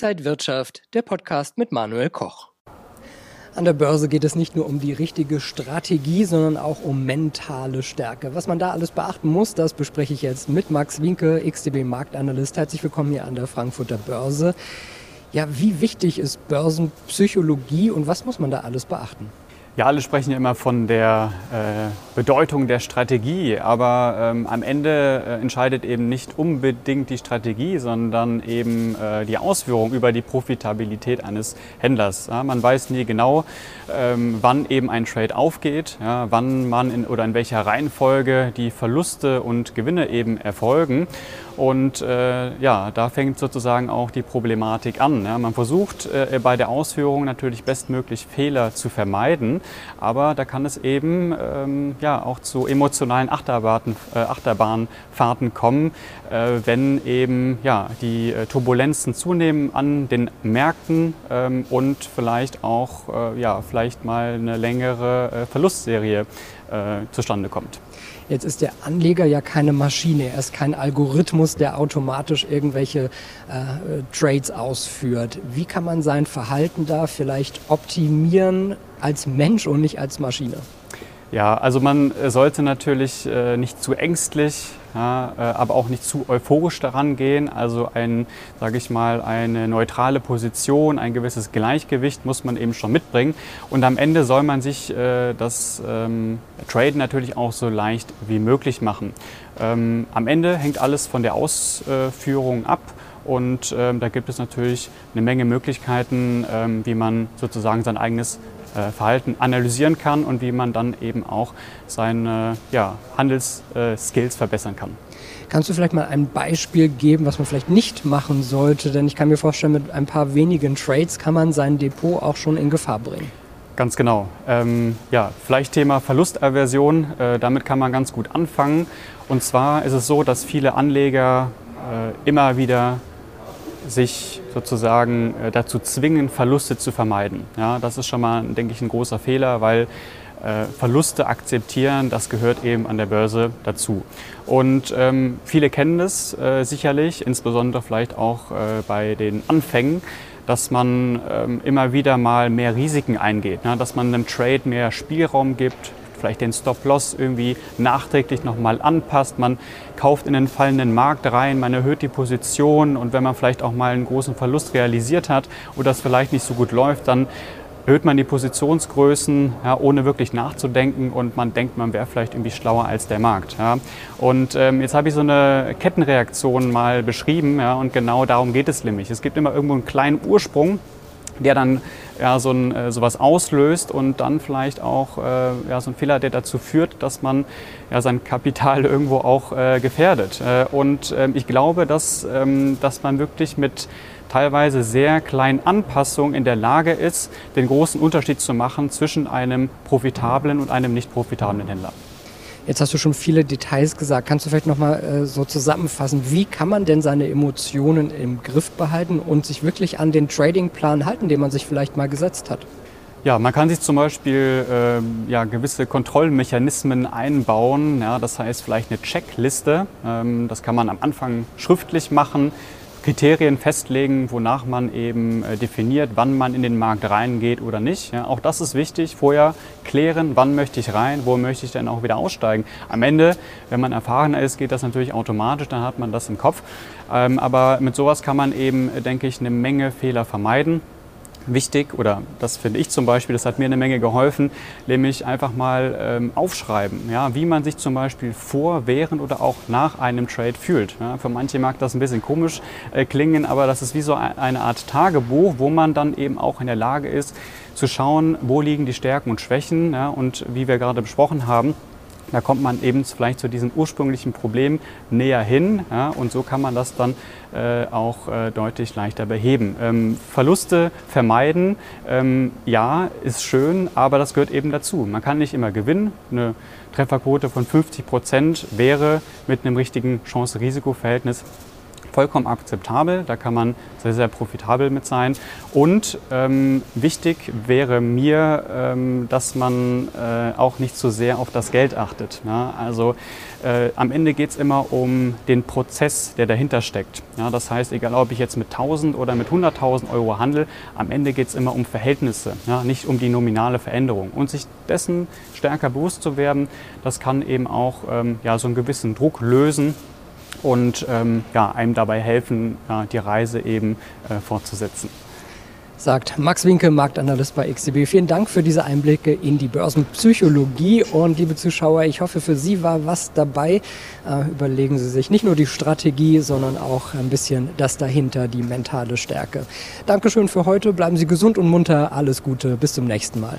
Inside Wirtschaft, der Podcast mit Manuel Koch. An der Börse geht es nicht nur um die richtige Strategie, sondern auch um mentale Stärke. Was man da alles beachten muss, das bespreche ich jetzt mit Max Winke, XTB Marktanalyst. Herzlich willkommen hier an der Frankfurter Börse. Ja, wie wichtig ist Börsenpsychologie und was muss man da alles beachten? Ja, alle sprechen ja immer von der äh, Bedeutung der Strategie, aber ähm, am Ende äh, entscheidet eben nicht unbedingt die Strategie, sondern eben äh, die Ausführung über die Profitabilität eines Händlers. Ja, man weiß nie genau, ähm, wann eben ein Trade aufgeht, ja, wann man in, oder in welcher Reihenfolge die Verluste und Gewinne eben erfolgen. Und äh, ja, da fängt sozusagen auch die Problematik an. Ja. Man versucht äh, bei der Ausführung natürlich bestmöglich Fehler zu vermeiden, aber da kann es eben ähm, ja, auch zu emotionalen Achterbahn, äh, Achterbahnfahrten kommen, äh, wenn eben ja, die äh, Turbulenzen zunehmen an den Märkten ähm, und vielleicht auch äh, ja, vielleicht mal eine längere Verlustserie zustande kommt. Jetzt ist der Anleger ja keine Maschine, er ist kein Algorithmus, der automatisch irgendwelche äh, Trades ausführt. Wie kann man sein Verhalten da vielleicht optimieren als Mensch und nicht als Maschine? Ja, also man sollte natürlich äh, nicht zu ängstlich ja, äh, aber auch nicht zu euphorisch daran gehen. Also ein, sage ich mal, eine neutrale Position, ein gewisses Gleichgewicht muss man eben schon mitbringen. Und am Ende soll man sich äh, das ähm, Traden natürlich auch so leicht wie möglich machen. Ähm, am Ende hängt alles von der Ausführung ab. Und ähm, da gibt es natürlich eine Menge Möglichkeiten, ähm, wie man sozusagen sein eigenes äh, Verhalten analysieren kann und wie man dann eben auch seine ja, Handelsskills verbessern kann. Kannst du vielleicht mal ein Beispiel geben, was man vielleicht nicht machen sollte? Denn ich kann mir vorstellen, mit ein paar wenigen Trades kann man sein Depot auch schon in Gefahr bringen. Ganz genau. Ähm, ja, vielleicht Thema Verlustaversion. Äh, damit kann man ganz gut anfangen. Und zwar ist es so, dass viele Anleger äh, immer wieder sich sozusagen äh, dazu zwingen, Verluste zu vermeiden. Ja, das ist schon mal, denke ich, ein großer Fehler, weil äh, Verluste akzeptieren, das gehört eben an der Börse dazu. Und ähm, viele kennen das äh, sicherlich, insbesondere vielleicht auch äh, bei den Anfängen, dass man ähm, immer wieder mal mehr Risiken eingeht, ne? dass man einem Trade mehr Spielraum gibt, vielleicht den Stop-Loss irgendwie nachträglich nochmal anpasst. Man kauft in den fallenden Markt rein, man erhöht die Position und wenn man vielleicht auch mal einen großen Verlust realisiert hat oder das vielleicht nicht so gut läuft, dann erhöht man die Positionsgrößen, ja, ohne wirklich nachzudenken und man denkt, man wäre vielleicht irgendwie schlauer als der Markt. Ja. Und ähm, jetzt habe ich so eine Kettenreaktion mal beschrieben ja, und genau darum geht es nämlich. Es gibt immer irgendwo einen kleinen Ursprung, der dann ja, so ein, äh, sowas auslöst und dann vielleicht auch äh, ja, so ein Fehler, der dazu führt, dass man ja, sein Kapital irgendwo auch äh, gefährdet. Äh, und ähm, ich glaube, dass, ähm, dass man wirklich mit teilweise sehr kleinen Anpassungen in der Lage ist, den großen Unterschied zu machen zwischen einem profitablen und einem nicht profitablen Händler. Jetzt hast du schon viele Details gesagt. Kannst du vielleicht nochmal äh, so zusammenfassen, wie kann man denn seine Emotionen im Griff behalten und sich wirklich an den Tradingplan halten, den man sich vielleicht mal gesetzt hat? Ja, man kann sich zum Beispiel äh, ja, gewisse Kontrollmechanismen einbauen. Ja, das heißt vielleicht eine Checkliste. Ähm, das kann man am Anfang schriftlich machen. Kriterien festlegen, wonach man eben äh, definiert, wann man in den Markt reingeht oder nicht. Ja, auch das ist wichtig. Vorher klären, wann möchte ich rein, wo möchte ich dann auch wieder aussteigen. Am Ende, wenn man erfahrener ist, geht das natürlich automatisch, dann hat man das im Kopf. Ähm, aber mit sowas kann man eben, äh, denke ich, eine Menge Fehler vermeiden wichtig, oder das finde ich zum Beispiel, das hat mir eine Menge geholfen, nämlich einfach mal ähm, aufschreiben, ja, wie man sich zum Beispiel vor, während oder auch nach einem Trade fühlt. Ja, für manche mag das ein bisschen komisch äh, klingen, aber das ist wie so eine Art Tagebuch, wo man dann eben auch in der Lage ist, zu schauen, wo liegen die Stärken und Schwächen ja, und wie wir gerade besprochen haben, da kommt man eben vielleicht zu diesem ursprünglichen Problem näher hin ja, und so kann man das dann äh, auch äh, deutlich leichter beheben. Ähm, Verluste vermeiden, ähm, ja, ist schön, aber das gehört eben dazu. Man kann nicht immer gewinnen. Eine Trefferquote von 50 Prozent wäre mit einem richtigen Chance-Risiko-Verhältnis vollkommen akzeptabel. Da kann man sehr, sehr profitabel mit sein. Und ähm, wichtig wäre mir, ähm, dass man äh, auch nicht zu sehr auf das Geld achtet. Ja? Also äh, am Ende geht es immer um den Prozess, der dahinter steckt. Ja? Das heißt, egal ob ich jetzt mit 1000 oder mit 100.000 Euro handle, am Ende geht es immer um Verhältnisse, ja? nicht um die nominale Veränderung. Und sich dessen stärker bewusst zu werden, das kann eben auch ähm, ja, so einen gewissen Druck lösen und ähm, ja, einem dabei helfen, ja, die Reise eben äh, fortzusetzen. Sagt Max Winke, Marktanalyst bei XTB. Vielen Dank für diese Einblicke in die Börsenpsychologie. Und liebe Zuschauer, ich hoffe, für Sie war was dabei. Äh, überlegen Sie sich nicht nur die Strategie, sondern auch ein bisschen das dahinter, die mentale Stärke. Dankeschön für heute. Bleiben Sie gesund und munter. Alles Gute. Bis zum nächsten Mal.